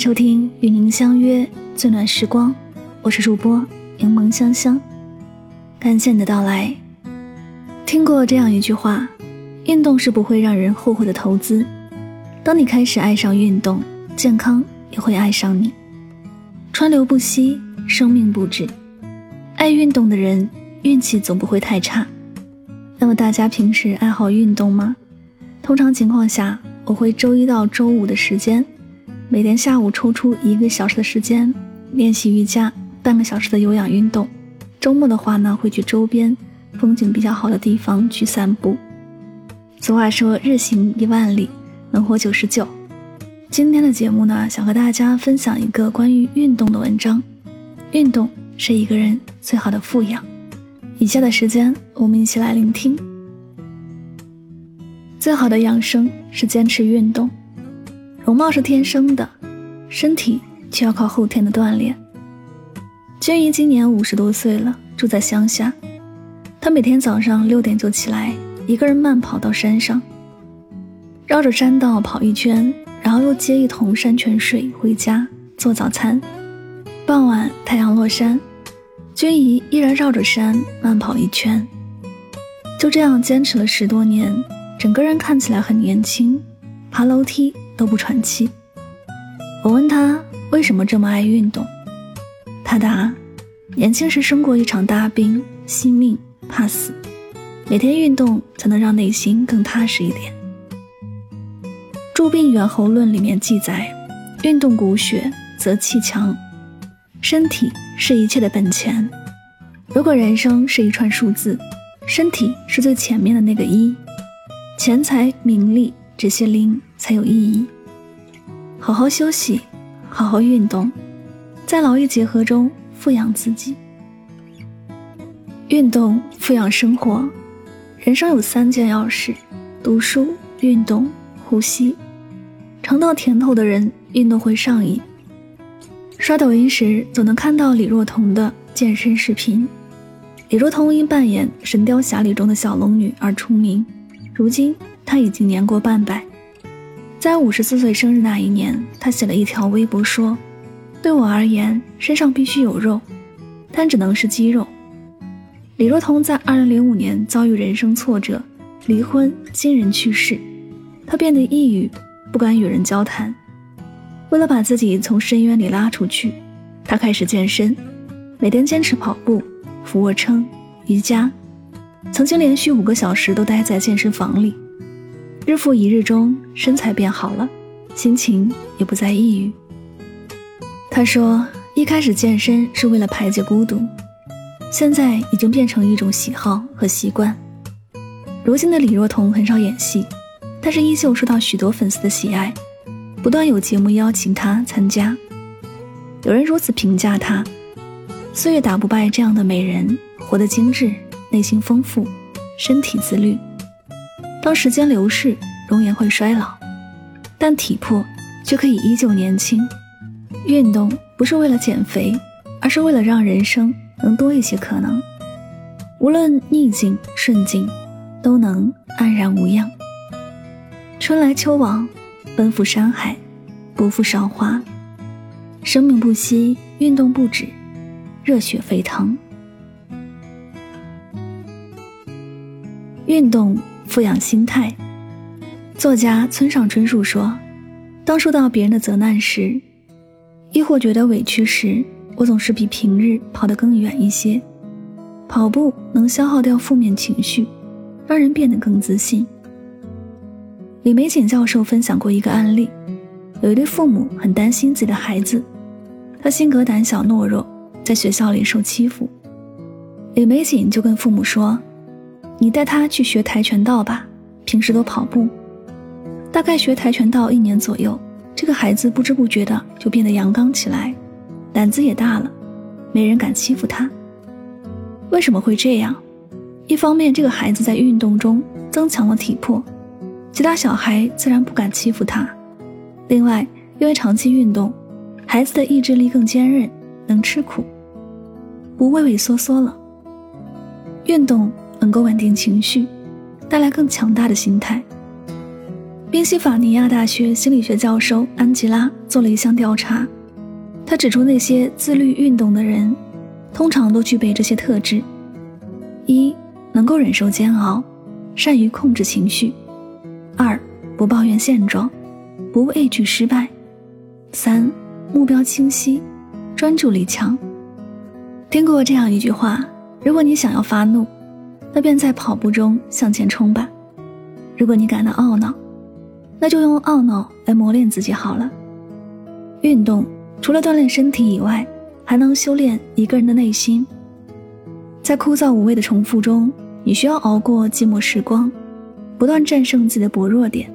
收听与您相约最暖时光，我是主播柠檬香香，感谢你的到来。听过这样一句话：运动是不会让人后悔的投资。当你开始爱上运动，健康也会爱上你。川流不息，生命不止。爱运动的人运气总不会太差。那么大家平时爱好运动吗？通常情况下，我会周一到周五的时间。每天下午抽出一个小时的时间练习瑜伽，半个小时的有氧运动。周末的话呢，会去周边风景比较好的地方去散步。俗话说“日行一万里，能活九十九”。今天的节目呢，想和大家分享一个关于运动的文章。运动是一个人最好的富养。以下的时间，我们一起来聆听。最好的养生是坚持运动。容貌是天生的，身体却要靠后天的锻炼。君怡今年五十多岁了，住在乡下。她每天早上六点就起来，一个人慢跑到山上，绕着山道跑一圈，然后又接一桶山泉水回家做早餐。傍晚太阳落山，君怡依然绕着山慢跑一圈。就这样坚持了十多年，整个人看起来很年轻，爬楼梯。都不喘气。我问他为什么这么爱运动，他答：年轻时生过一场大病，惜命怕死，每天运动才能让内心更踏实一点。《著病猿猴论》里面记载，运动骨血则气强，身体是一切的本钱。如果人生是一串数字，身体是最前面的那个一，钱财名利。这些零才有意义。好好休息，好好运动，在劳逸结合中富养自己。运动富养生活，人生有三件要事：读书、运动、呼吸。尝到甜头的人，运动会上瘾。刷抖音时，总能看到李若彤的健身视频。李若彤因扮演《神雕侠侣》中的小龙女而出名，如今。他已经年过半百，在五十四岁生日那一年，他写了一条微博说：“对我而言，身上必须有肉，但只能是肌肉。”李若彤在二零零五年遭遇人生挫折，离婚，亲人去世，她变得抑郁，不敢与人交谈。为了把自己从深渊里拉出去，她开始健身，每天坚持跑步、俯卧撑、瑜伽，曾经连续五个小时都待在健身房里。日复一日中，身材变好了，心情也不再抑郁。他说：“一开始健身是为了排解孤独，现在已经变成一种喜好和习惯。”如今的李若彤很少演戏，但是依旧受到许多粉丝的喜爱，不断有节目邀请她参加。有人如此评价她：“岁月打不败这样的美人，活得精致，内心丰富，身体自律。”当时间流逝，容颜会衰老，但体魄却可以依旧年轻。运动不是为了减肥，而是为了让人生能多一些可能。无论逆境顺境，都能安然无恙。春来秋往，奔赴山海，不负韶华。生命不息，运动不止，热血沸腾。运动。富养心态。作家村上春树说：“当受到别人的责难时，亦或觉得委屈时，我总是比平日跑得更远一些。跑步能消耗掉负面情绪，让人变得更自信。”李玫瑾教授分享过一个案例：有一对父母很担心自己的孩子，他性格胆小懦弱，在学校里受欺负。李玫瑾就跟父母说。你带他去学跆拳道吧，平时都跑步。大概学跆拳道一年左右，这个孩子不知不觉的就变得阳刚起来，胆子也大了，没人敢欺负他。为什么会这样？一方面，这个孩子在运动中增强了体魄，其他小孩自然不敢欺负他；另外，因为长期运动，孩子的意志力更坚韧，能吃苦，不畏畏缩缩了。运动。能够稳定情绪，带来更强大的心态。宾夕法尼亚大学心理学教授安吉拉做了一项调查，他指出那些自律运动的人，通常都具备这些特质：一、能够忍受煎熬，善于控制情绪；二、不抱怨现状，不畏惧失败；三、目标清晰，专注力强。听过这样一句话：如果你想要发怒，那便在跑步中向前冲吧；如果你感到懊恼，那就用懊恼来磨练自己好了。运动除了锻炼身体以外，还能修炼一个人的内心。在枯燥无味的重复中，你需要熬过寂寞时光，不断战胜自己的薄弱点。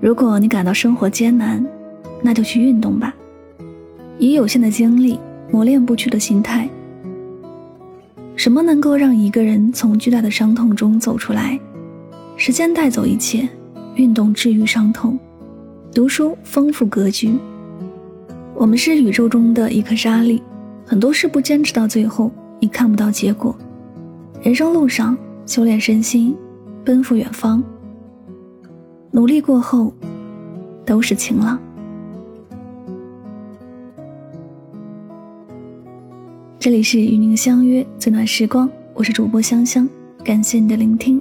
如果你感到生活艰难，那就去运动吧。以有限的精力磨练不屈的心态。什么能够让一个人从巨大的伤痛中走出来？时间带走一切。运动治愈伤痛，读书丰富格局。我们是宇宙中的一颗沙粒，很多事不坚持到最后，你看不到结果。人生路上，修炼身心，奔赴远方，努力过后，都是晴朗。这里是与您相约最暖时光，我是主播香香，感谢你的聆听。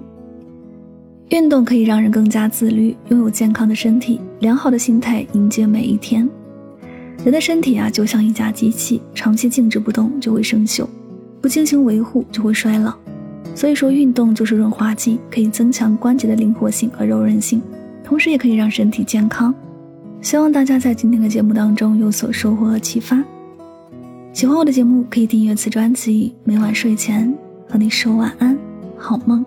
运动可以让人更加自律，拥有健康的身体、良好的心态，迎接每一天。人的身体啊，就像一架机器，长期静止不动就会生锈，不进行维护就会衰老。所以说，运动就是润滑剂，可以增强关节的灵活性和柔韧性，同时也可以让身体健康。希望大家在今天的节目当中有所收获和启发。喜欢我的节目，可以订阅此专辑，每晚睡前和你说晚安，好梦。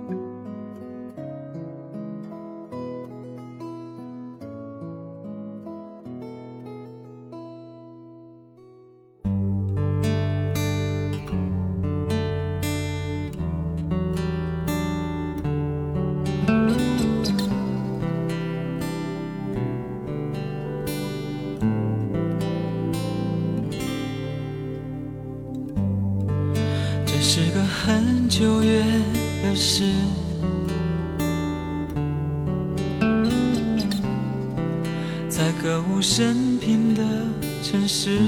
在歌舞升平的城市，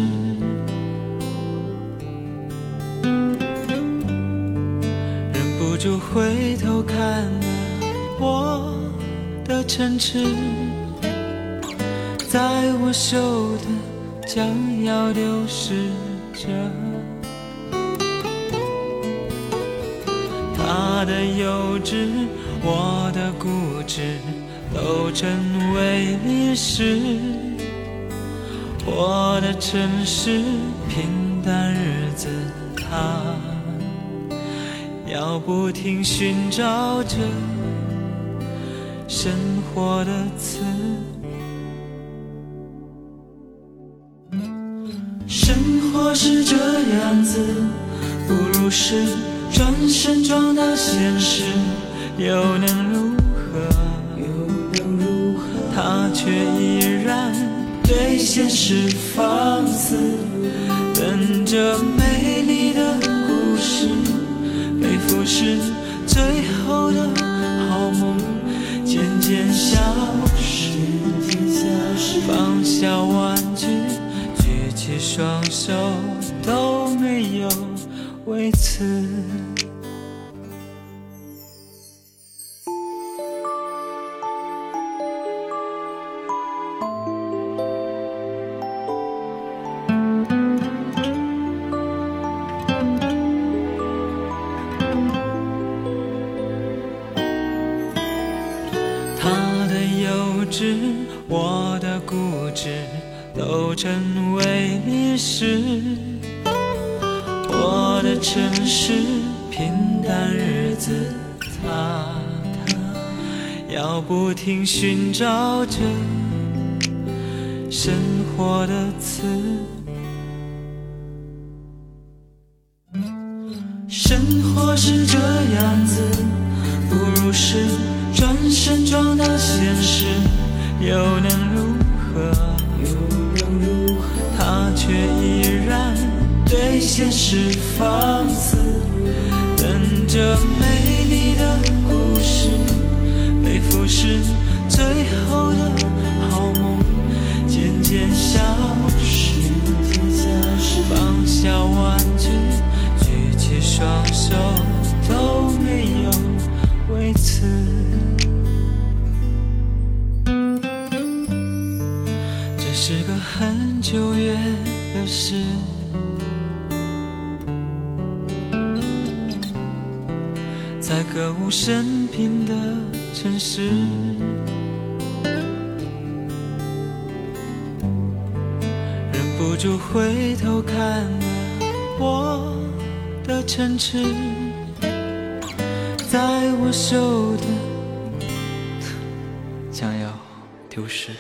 忍不住回头看了我的城池，在我手的将要丢失着。他的幼稚，我的固执，都成为历史。我的城市，平淡日子，他要不停寻找着生活的词。生活是这样子，不如是。转身撞到现实，又能如却依然对现实放肆，等着美丽的故事被腐蚀，最后的好梦渐渐消失。放下玩具，举起双手，都没有。为此，他的幼稚，我的固执，都成为历史。我的城市，平淡日子，他要不停寻找着生活的词。生活是这样子，不如是转身撞到现实，又能如何？又能如何他却依然。对现实放肆，等着美丽的故事被腐蚀。最后的好梦渐渐消失，放下玩具，举起双手都没有为此。是个很久远的事。在歌舞升平的城市，忍不住回头看了我的城池，在我手的 将要丢失。